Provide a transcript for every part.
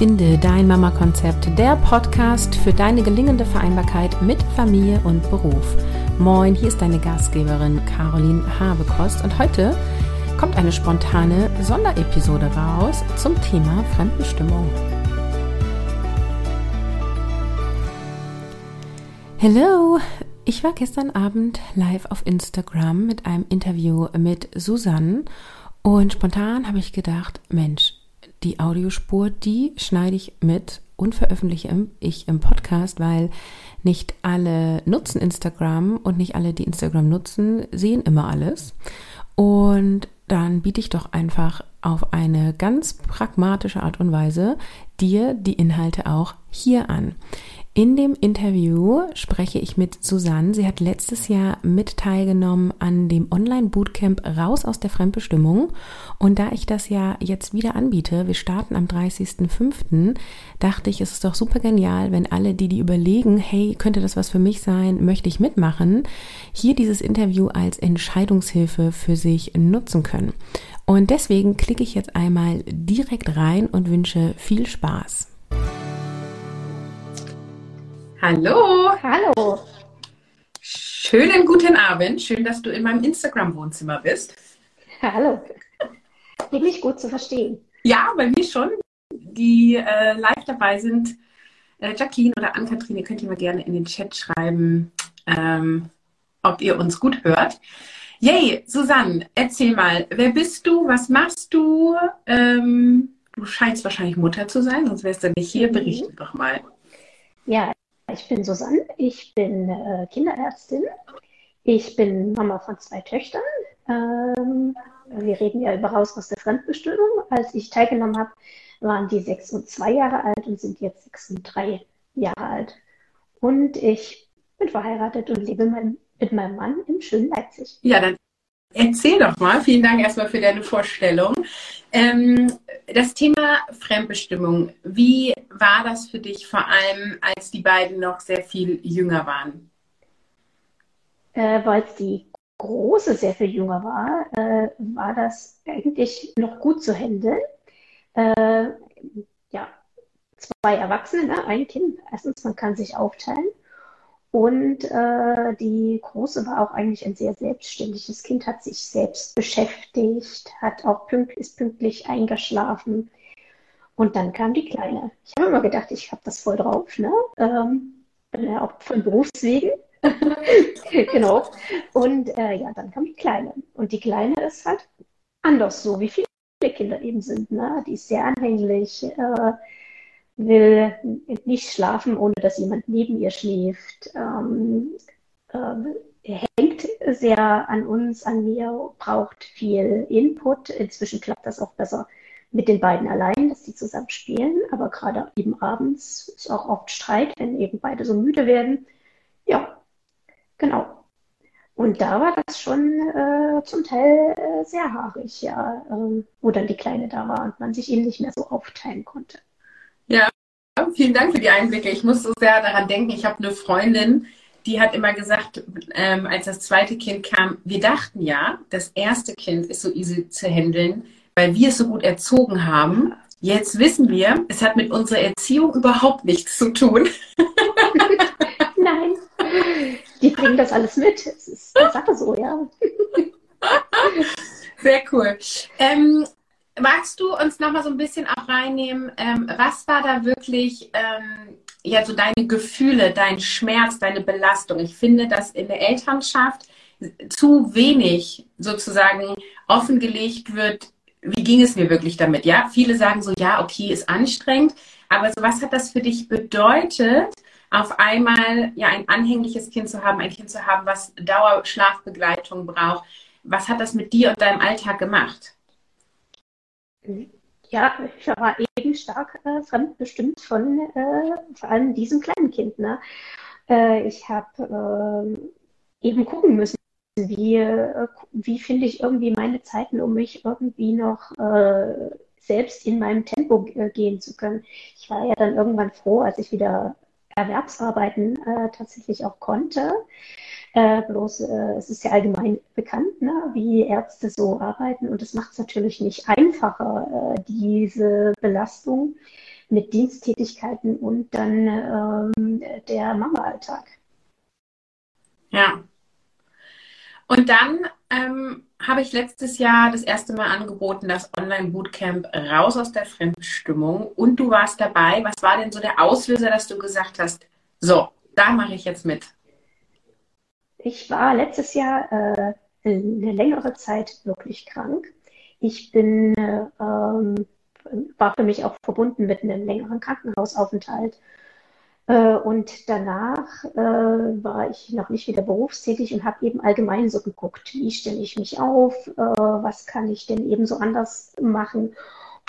Finde dein Mama-Konzept, der Podcast für deine gelingende Vereinbarkeit mit Familie und Beruf. Moin, hier ist deine Gastgeberin Caroline Habekost und heute kommt eine spontane Sonderepisode raus zum Thema Fremdbestimmung. Hello, ich war gestern Abend live auf Instagram mit einem Interview mit Susanne und spontan habe ich gedacht, Mensch, die Audiospur, die schneide ich mit und veröffentliche ich im Podcast, weil nicht alle nutzen Instagram und nicht alle, die Instagram nutzen, sehen immer alles. Und dann biete ich doch einfach auf eine ganz pragmatische Art und Weise dir die Inhalte auch hier an. In dem Interview spreche ich mit Susanne. Sie hat letztes Jahr mit teilgenommen an dem Online-Bootcamp Raus aus der Fremdbestimmung. Und da ich das ja jetzt wieder anbiete, wir starten am 30.05., dachte ich, es ist doch super genial, wenn alle, die die überlegen, hey, könnte das was für mich sein, möchte ich mitmachen, hier dieses Interview als Entscheidungshilfe für sich nutzen können. Und deswegen klicke ich jetzt einmal direkt rein und wünsche viel Spaß. Hallo. Hallo. Schönen guten Abend. Schön, dass du in meinem Instagram-Wohnzimmer bist. Hallo. Wirklich gut zu verstehen. Ja, bei mir schon. Die äh, live dabei sind, äh, Jacqueline oder Ann-Kathrin, ihr könnt ihr mal gerne in den Chat schreiben, ähm, ob ihr uns gut hört. Yay, Susanne, erzähl mal, wer bist du, was machst du? Ähm, du scheinst wahrscheinlich Mutter zu sein, sonst wärst du nicht hier. Mhm. Berichte doch mal. Ja, ich bin Susanne, ich bin äh, Kinderärztin, ich bin Mama von zwei Töchtern. Ähm, wir reden ja über Raus aus der Fremdbestimmung. Als ich teilgenommen habe, waren die sechs und zwei Jahre alt und sind jetzt sechs und drei Jahre alt. Und ich bin verheiratet und lebe mein, mit meinem Mann im schönen Leipzig. Ja, dann Erzähl doch mal, vielen Dank erstmal für deine Vorstellung. Ähm, das Thema Fremdbestimmung, wie war das für dich vor allem, als die beiden noch sehr viel jünger waren? Äh, Weil die Große sehr viel jünger war, äh, war das eigentlich noch gut zu handeln. Äh, ja, zwei Erwachsene, ne? ein Kind. Erstens, man kann sich aufteilen. Und äh, die Große war auch eigentlich ein sehr selbstständiges Kind, hat sich selbst beschäftigt, hat auch pünkt, ist pünktlich eingeschlafen. Und dann kam die Kleine. Ich habe immer gedacht, ich habe das voll drauf, ne? Ähm, ja auch von Berufswegen. genau. Und äh, ja, dann kam die Kleine. Und die Kleine ist halt anders, so wie viele Kinder eben sind. Ne? Die ist sehr anhänglich. Äh, will nicht schlafen, ohne dass jemand neben ihr schläft, ähm, äh, hängt sehr an uns, an mir, braucht viel Input. Inzwischen klappt das auch besser mit den beiden allein, dass die zusammen spielen, aber gerade eben abends ist auch oft Streit, wenn eben beide so müde werden. Ja, genau. Und da war das schon äh, zum Teil äh, sehr haarig, ja, äh, wo dann die Kleine da war und man sich eben nicht mehr so aufteilen konnte. Ja, vielen Dank für die Einblicke. Ich muss so sehr daran denken, ich habe eine Freundin, die hat immer gesagt, ähm, als das zweite Kind kam, wir dachten ja, das erste Kind ist so easy zu handeln, weil wir es so gut erzogen haben. Jetzt wissen wir, es hat mit unserer Erziehung überhaupt nichts zu tun. Nein, die bringen das alles mit. Es ist eine Sache so, ja. Sehr cool. Ähm, magst du uns noch mal so ein bisschen auch reinnehmen, ähm, was war da wirklich ähm, ja so deine Gefühle, dein Schmerz, deine Belastung? Ich finde, dass in der Elternschaft zu wenig sozusagen offengelegt wird, wie ging es mir wirklich damit? Ja, viele sagen so, ja, okay, ist anstrengend, aber so was hat das für dich bedeutet, auf einmal ja ein anhängliches Kind zu haben, ein Kind zu haben, was Dauerschlafbegleitung braucht? Was hat das mit dir und deinem Alltag gemacht? Ja, ich war eben stark äh, fremdbestimmt von äh, vor allem diesem kleinen Kind. Ne? Äh, ich habe äh, eben gucken müssen, wie, äh, wie finde ich irgendwie meine Zeiten, um mich irgendwie noch äh, selbst in meinem Tempo gehen zu können. Ich war ja dann irgendwann froh, als ich wieder Erwerbsarbeiten tatsächlich auch konnte. Äh, bloß äh, es ist ja allgemein bekannt, ne, wie Ärzte so arbeiten und es macht es natürlich nicht einfacher, äh, diese Belastung mit Diensttätigkeiten und dann ähm, der Mama-Alltag. Ja. Und dann ähm, habe ich letztes Jahr das erste Mal angeboten, das Online-Bootcamp raus aus der Fremdbestimmung. Und du warst dabei. Was war denn so der Auslöser, dass du gesagt hast, so, da mache ich jetzt mit? Ich war letztes Jahr äh, eine längere Zeit wirklich krank. Ich bin, äh, ähm, war für mich auch verbunden mit einem längeren Krankenhausaufenthalt. Äh, und danach äh, war ich noch nicht wieder berufstätig und habe eben allgemein so geguckt, wie stelle ich mich auf, äh, was kann ich denn eben so anders machen,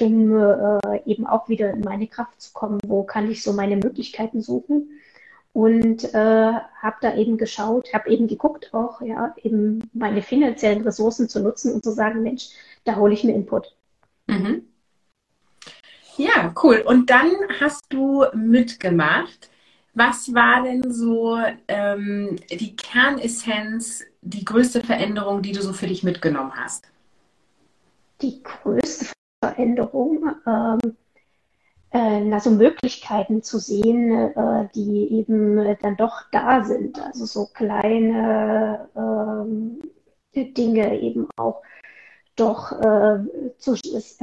um äh, eben auch wieder in meine Kraft zu kommen, wo kann ich so meine Möglichkeiten suchen und äh, habe da eben geschaut, habe eben geguckt auch, ja, eben meine finanziellen Ressourcen zu nutzen und zu sagen, Mensch, da hole ich mir Input. Mhm. Ja, cool. Und dann hast du mitgemacht. Was war denn so ähm, die Kernessenz, die größte Veränderung, die du so für dich mitgenommen hast? Die größte Veränderung, ähm, äh, also Möglichkeiten zu sehen, äh, die eben dann doch da sind. Also so kleine äh, Dinge eben auch doch äh, zu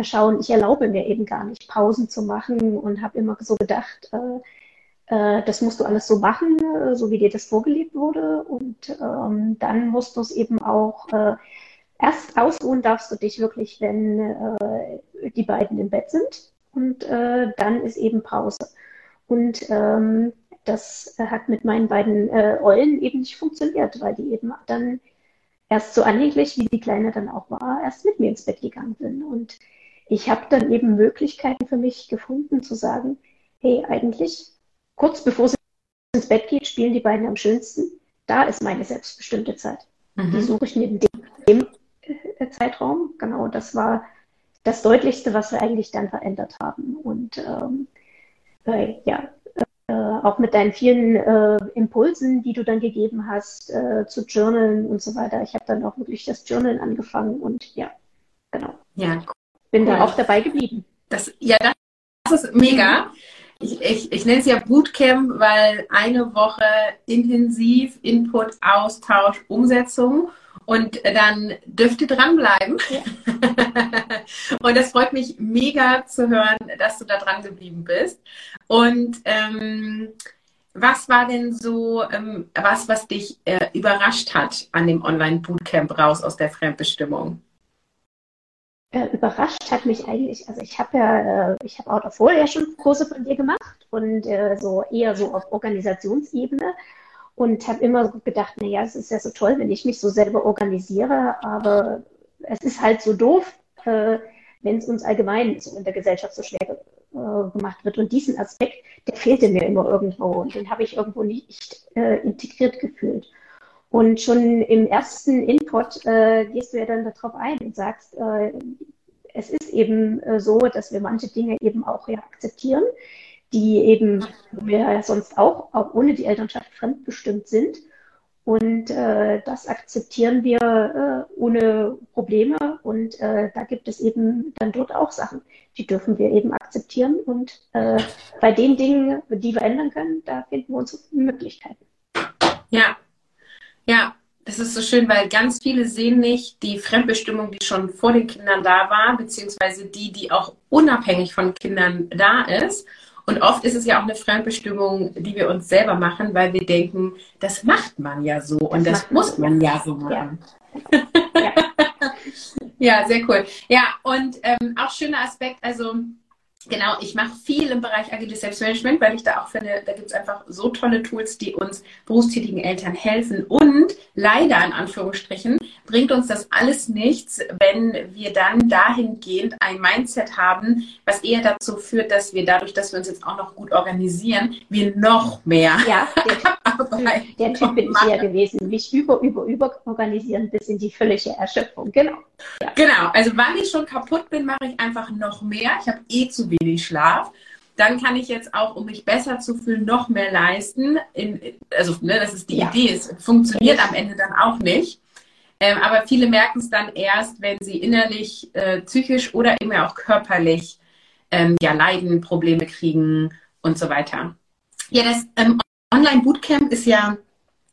schauen. Ich erlaube mir eben gar nicht, Pausen zu machen und habe immer so gedacht, äh, äh, das musst du alles so machen, äh, so wie dir das vorgelebt wurde. Und ähm, dann musst du es eben auch erst ausruhen darfst du dich wirklich, wenn die beiden im Bett sind und äh, dann ist eben Pause. Und ähm, das hat mit meinen beiden äh, Eulen eben nicht funktioniert, weil die eben dann erst so anhänglich, wie die Kleine dann auch war, erst mit mir ins Bett gegangen sind. Und ich habe dann eben Möglichkeiten für mich gefunden zu sagen, hey, eigentlich kurz bevor sie ins Bett geht, spielen die beiden am schönsten. Da ist meine selbstbestimmte Zeit. Mhm. Die suche ich neben dem, dem äh, Zeitraum. Genau, das war das Deutlichste, was wir eigentlich dann verändert haben. Und ähm, äh, ja, äh, auch mit deinen vielen äh, Impulsen, die du dann gegeben hast, äh, zu Journalen und so weiter. Ich habe dann auch wirklich das Journalen angefangen und ja, genau. Ja, cool. Bin da auch dabei geblieben. Das, ja, das ist mega. Ich, ich, ich nenne es ja Bootcamp, weil eine Woche intensiv Input, Austausch, Umsetzung und dann dürft ihr dranbleiben. Ja. und das freut mich mega zu hören, dass du da dran geblieben bist. Und ähm, was war denn so ähm, was, was dich äh, überrascht hat an dem Online-Bootcamp raus aus der Fremdbestimmung? Äh, überrascht hat mich eigentlich, also ich habe ja, äh, ich habe auch ja schon Kurse von dir gemacht und äh, so eher so auf Organisationsebene und habe immer gedacht, naja, es ist ja so toll, wenn ich mich so selber organisiere, aber es ist halt so doof, äh, wenn es uns allgemein so in der Gesellschaft so schwer äh, gemacht wird. Und diesen Aspekt, der fehlte mir immer irgendwo und den habe ich irgendwo nicht äh, integriert gefühlt. Und schon im ersten Input äh, gehst du ja dann darauf ein und sagst, äh, es ist eben äh, so, dass wir manche Dinge eben auch ja akzeptieren, die eben wir ja sonst auch, auch ohne die Elternschaft fremdbestimmt sind. Und äh, das akzeptieren wir äh, ohne Probleme. Und äh, da gibt es eben dann dort auch Sachen, die dürfen wir eben akzeptieren. Und äh, bei den Dingen, die wir ändern können, da finden wir unsere Möglichkeiten. Ja, ja, das ist so schön, weil ganz viele sehen nicht die Fremdbestimmung, die schon vor den Kindern da war, beziehungsweise die, die auch unabhängig von Kindern da ist. Und oft ist es ja auch eine Fremdbestimmung, die wir uns selber machen, weil wir denken, das macht man ja so das und das muss man ja so machen. Ja, ja. ja sehr cool. Ja, und ähm, auch schöner Aspekt, also Genau, ich mache viel im Bereich agiles Selbstmanagement, weil ich da auch finde, da gibt es einfach so tolle Tools, die uns berufstätigen Eltern helfen. Und leider in Anführungsstrichen bringt uns das alles nichts, wenn wir dann dahingehend ein Mindset haben, was eher dazu führt, dass wir dadurch, dass wir uns jetzt auch noch gut organisieren, wir noch mehr. Ja, der, der Typ bin ich ja gewesen, mich über, über, über organisieren bis in die völlige Erschöpfung. Genau. Ja. Genau, also weil ich schon kaputt bin, mache ich einfach noch mehr. Ich habe eh zu wenig Schlaf. Dann kann ich jetzt auch, um mich besser zu fühlen, noch mehr leisten. In, also, ne, das ist die ja. Idee. Es funktioniert am Ende dann auch nicht. Ähm, aber viele merken es dann erst, wenn sie innerlich, äh, psychisch oder eben auch körperlich ähm, ja leiden, Probleme kriegen und so weiter. Ja, das ähm, Online-Bootcamp ist ja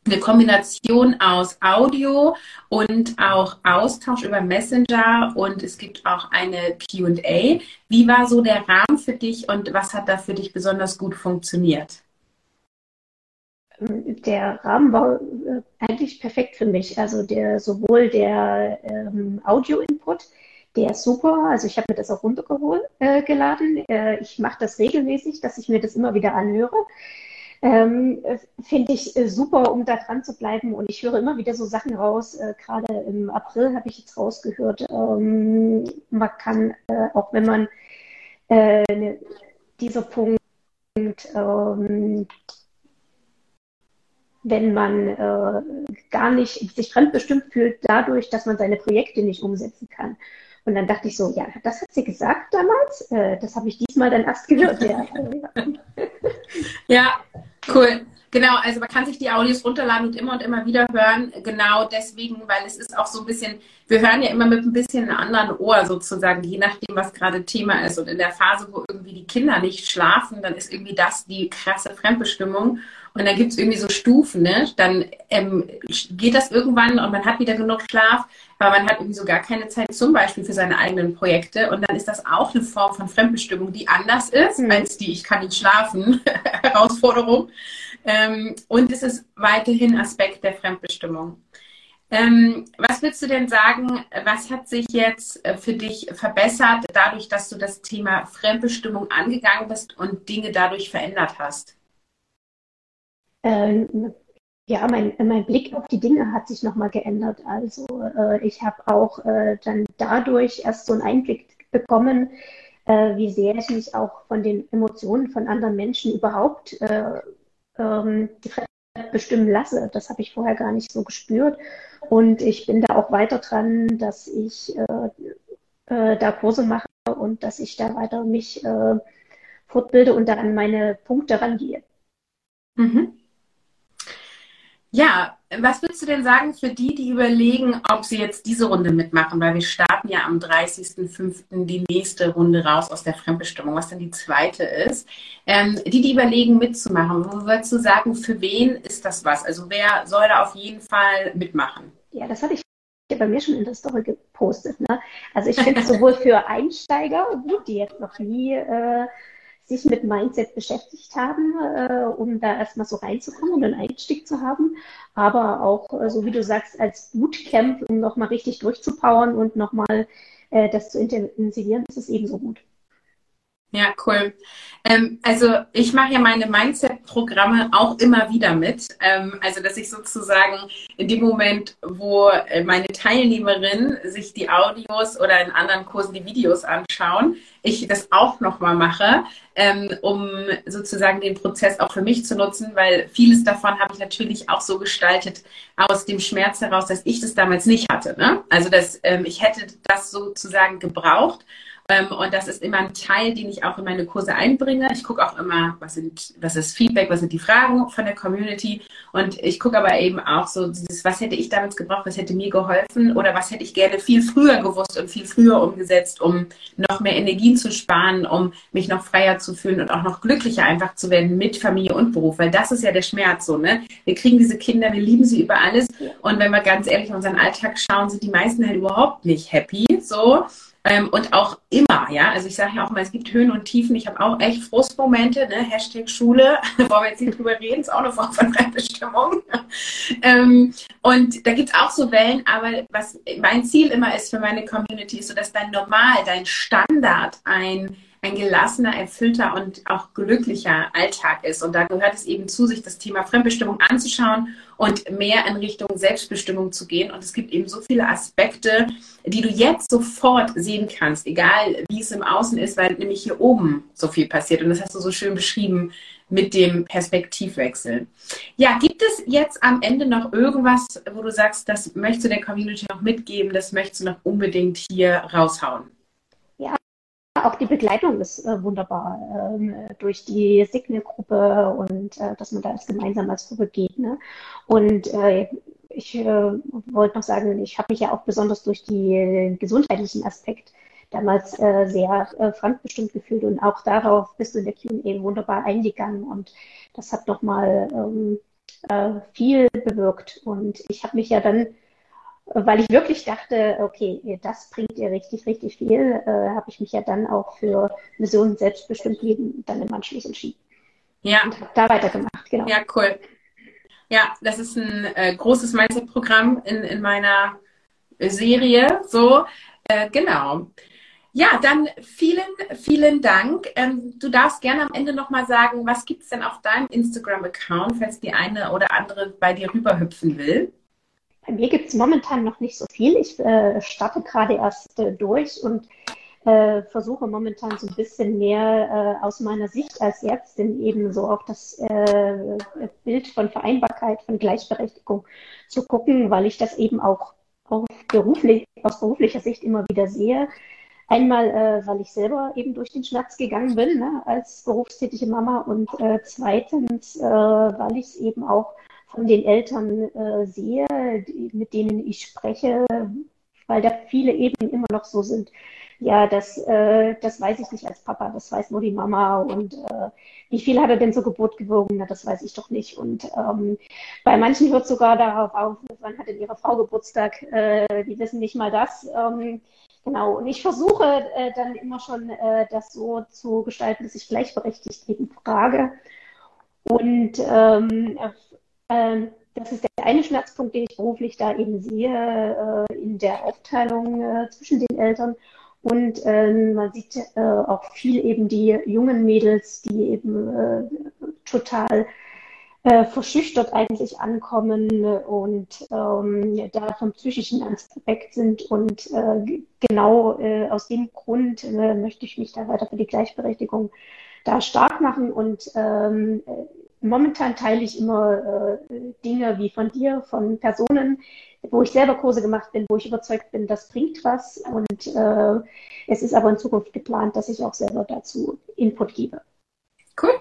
eine Kombination aus Audio und auch Austausch über Messenger und es gibt auch eine QA. Wie war so der Rahmen für dich und was hat da für dich besonders gut funktioniert? Der Rahmen war äh, eigentlich perfekt für mich. Also der sowohl der ähm, Audio-Input, der ist super. Also ich habe mir das auch runtergeladen. Äh, ich mache das regelmäßig, dass ich mir das immer wieder anhöre. Ähm, Finde ich äh, super, um da dran zu bleiben. Und ich höre immer wieder so Sachen raus. Äh, Gerade im April habe ich jetzt rausgehört, ähm, man kann, äh, auch wenn man äh, ne, dieser Punkt, ähm, wenn man äh, gar nicht sich fremdbestimmt fühlt dadurch, dass man seine Projekte nicht umsetzen kann. Und dann dachte ich so, ja, das hat sie gesagt damals. Äh, das habe ich diesmal dann erst gehört. Ja, ja cool. Genau, also man kann sich die Audios runterladen und immer und immer wieder hören. Genau deswegen, weil es ist auch so ein bisschen, wir hören ja immer mit ein bisschen einem anderen Ohr sozusagen, je nachdem, was gerade Thema ist. Und in der Phase, wo irgendwie die Kinder nicht schlafen, dann ist irgendwie das die krasse Fremdbestimmung. Und dann gibt es irgendwie so Stufen, ne? Dann ähm, geht das irgendwann und man hat wieder genug Schlaf, aber man hat irgendwie so gar keine Zeit zum Beispiel für seine eigenen Projekte. Und dann ist das auch eine Form von Fremdbestimmung, die anders ist mhm. als die Ich kann nicht schlafen Herausforderung. Ähm, und es ist weiterhin Aspekt der Fremdbestimmung. Ähm, was würdest du denn sagen, was hat sich jetzt äh, für dich verbessert, dadurch, dass du das Thema Fremdbestimmung angegangen bist und Dinge dadurch verändert hast? Ähm, ja, mein, mein Blick auf die Dinge hat sich nochmal geändert. Also äh, ich habe auch äh, dann dadurch erst so einen Einblick bekommen, äh, wie sehr ich mich auch von den Emotionen von anderen Menschen überhaupt äh, ähm, bestimmen lasse. Das habe ich vorher gar nicht so gespürt. Und ich bin da auch weiter dran, dass ich äh, da Kurse mache und dass ich da weiter mich fortbilde und da an meine Punkte rangehe. Mhm. Ja, was würdest du denn sagen für die, die überlegen, ob sie jetzt diese Runde mitmachen? Weil wir starten ja am 30.05. die nächste Runde raus aus der Fremdbestimmung, was dann die zweite ist. Ähm, die, die überlegen, mitzumachen, wo würdest du sagen, für wen ist das was? Also wer soll da auf jeden Fall mitmachen? Ja, das hatte ich bei mir schon in der Story gepostet. Ne? Also ich finde es sowohl für Einsteiger, die jetzt noch nie äh, sich mit Mindset beschäftigt haben, äh, um da erstmal so reinzukommen und einen Einstieg zu haben. Aber auch, äh, so wie du sagst, als Bootcamp, um nochmal richtig durchzupowern und nochmal äh, das zu intensivieren, ist es ebenso gut. Ja, cool. Ähm, also ich mache ja meine Mindset-Programme auch immer wieder mit. Ähm, also dass ich sozusagen in dem Moment, wo äh, meine Teilnehmerinnen sich die Audios oder in anderen Kursen die Videos anschauen, ich das auch nochmal mache, ähm, um sozusagen den Prozess auch für mich zu nutzen, weil vieles davon habe ich natürlich auch so gestaltet aus dem Schmerz heraus, dass ich das damals nicht hatte. Ne? Also dass ähm, ich hätte das sozusagen gebraucht und das ist immer ein Teil, den ich auch in meine Kurse einbringe. Ich gucke auch immer, was, sind, was ist Feedback, was sind die Fragen von der Community. Und ich gucke aber eben auch so, dieses, was hätte ich damals gebraucht, was hätte mir geholfen oder was hätte ich gerne viel früher gewusst und viel früher umgesetzt, um noch mehr Energien zu sparen, um mich noch freier zu fühlen und auch noch glücklicher einfach zu werden mit Familie und Beruf. Weil das ist ja der Schmerz so, ne? Wir kriegen diese Kinder, wir lieben sie über alles. Und wenn wir ganz ehrlich in unseren Alltag schauen, sind die meisten halt überhaupt nicht happy. So. Ähm, und auch immer, ja. Also ich sage ja auch mal, es gibt Höhen und Tiefen. Ich habe auch echt Frustmomente, ne? Hashtag Schule, wollen wir jetzt nicht drüber reden, ist auch eine Form von Fremdbestimmung. ähm, und da gibt es auch so Wellen, aber was mein Ziel immer ist für meine Community, ist so, dass dein Normal, dein Standard ein ein gelassener, erfüllter und auch glücklicher Alltag ist. Und da gehört es eben zu, sich das Thema Fremdbestimmung anzuschauen und mehr in Richtung Selbstbestimmung zu gehen. Und es gibt eben so viele Aspekte, die du jetzt sofort sehen kannst, egal wie es im Außen ist, weil nämlich hier oben so viel passiert. Und das hast du so schön beschrieben mit dem Perspektivwechsel. Ja, gibt es jetzt am Ende noch irgendwas, wo du sagst, das möchtest du der Community noch mitgeben, das möchtest du noch unbedingt hier raushauen? Auch die Begleitung ist äh, wunderbar ähm, durch die Signal-Gruppe und äh, dass man da als gemeinsam als Gruppe geht. Ne? Und äh, ich äh, wollte noch sagen, ich habe mich ja auch besonders durch den gesundheitlichen Aspekt damals äh, sehr äh, fremdbestimmt gefühlt und auch darauf bist du in der Q&A wunderbar eingegangen und das hat nochmal ähm, äh, viel bewirkt und ich habe mich ja dann weil ich wirklich dachte, okay, das bringt ihr richtig, richtig viel, äh, habe ich mich ja dann auch für Mission Selbstbestimmt Leben dann im Anschluss entschieden. Ja. Und da weitergemacht, genau. Ja, cool. Ja, das ist ein äh, großes Mindset-Programm in, in meiner Serie. So, äh, genau. Ja, dann vielen, vielen Dank. Ähm, du darfst gerne am Ende nochmal sagen, was gibt es denn auf deinem Instagram-Account, falls die eine oder andere bei dir rüberhüpfen will? Bei mir gibt es momentan noch nicht so viel. Ich äh, starte gerade erst äh, durch und äh, versuche momentan so ein bisschen mehr äh, aus meiner Sicht als Ärztin eben so auch das äh, Bild von Vereinbarkeit, von Gleichberechtigung zu gucken, weil ich das eben auch, auch beruflich, aus beruflicher Sicht immer wieder sehe. Einmal, äh, weil ich selber eben durch den Schmerz gegangen bin ne, als berufstätige Mama und äh, zweitens, äh, weil ich es eben auch von den Eltern äh, sehe, die, mit denen ich spreche, weil da viele eben immer noch so sind. Ja, das, äh, das weiß ich nicht als Papa, das weiß nur die Mama. Und äh, wie viel hat er denn zur Geburt gewogen? Na, das weiß ich doch nicht. Und ähm, bei manchen hört sogar darauf auf, wann hat denn ihre Frau Geburtstag? Äh, die wissen nicht mal das. Ähm, genau. Und ich versuche äh, dann immer schon, äh, das so zu gestalten, dass ich gleichberechtigt eben frage. Und ähm, das ist der eine Schmerzpunkt, den ich beruflich da eben sehe, äh, in der Aufteilung äh, zwischen den Eltern. Und ähm, man sieht äh, auch viel eben die jungen Mädels, die eben total verschüchtert eigentlich ankommen und ähm, da vom psychischen Aspekt sind. Und genau aus dem Grund möchte ich mich da weiter für die Gleichberechtigung da stark machen und ähm, momentan teile ich immer äh, Dinge wie von dir, von Personen, wo ich selber Kurse gemacht bin, wo ich überzeugt bin, das bringt was. Und äh, es ist aber in Zukunft geplant, dass ich auch selber dazu Input gebe. Cool.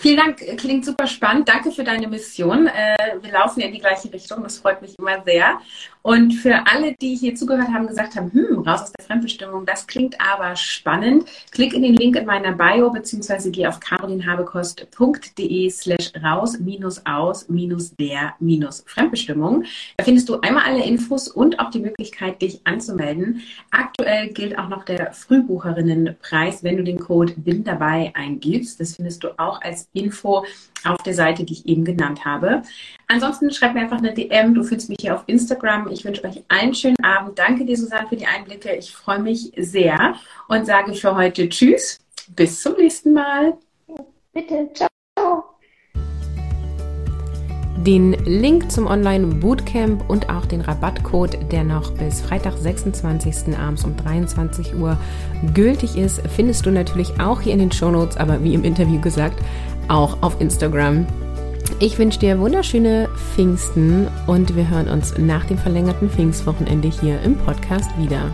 Vielen Dank, klingt super spannend. Danke für deine Mission. Äh, wir laufen ja in die gleiche Richtung, das freut mich immer sehr. Und für alle, die hier zugehört haben, gesagt haben, hm, raus aus der Fremdbestimmung, das klingt aber spannend, klick in den Link in meiner Bio beziehungsweise geh auf carolinhabekost.de slash raus minus aus minus der minus Fremdbestimmung. Da findest du einmal alle Infos und auch die Möglichkeit, dich anzumelden. Aktuell gilt auch noch der Frühbucherinnenpreis, wenn du den Code BIN dabei eingibst. Das findest du auch als Info auf der Seite, die ich eben genannt habe. Ansonsten schreib mir einfach eine DM. Du findest mich hier auf Instagram. Ich wünsche euch einen schönen Abend. Danke dir, Susanne, für die Einblicke. Ich freue mich sehr und sage für heute Tschüss. Bis zum nächsten Mal. Bitte, ciao. Den Link zum Online-Bootcamp und auch den Rabattcode, der noch bis Freitag, 26. abends um 23 Uhr gültig ist, findest du natürlich auch hier in den Shownotes, aber wie im Interview gesagt, auch auf Instagram. Ich wünsche dir wunderschöne Pfingsten und wir hören uns nach dem verlängerten Pfingstwochenende hier im Podcast wieder.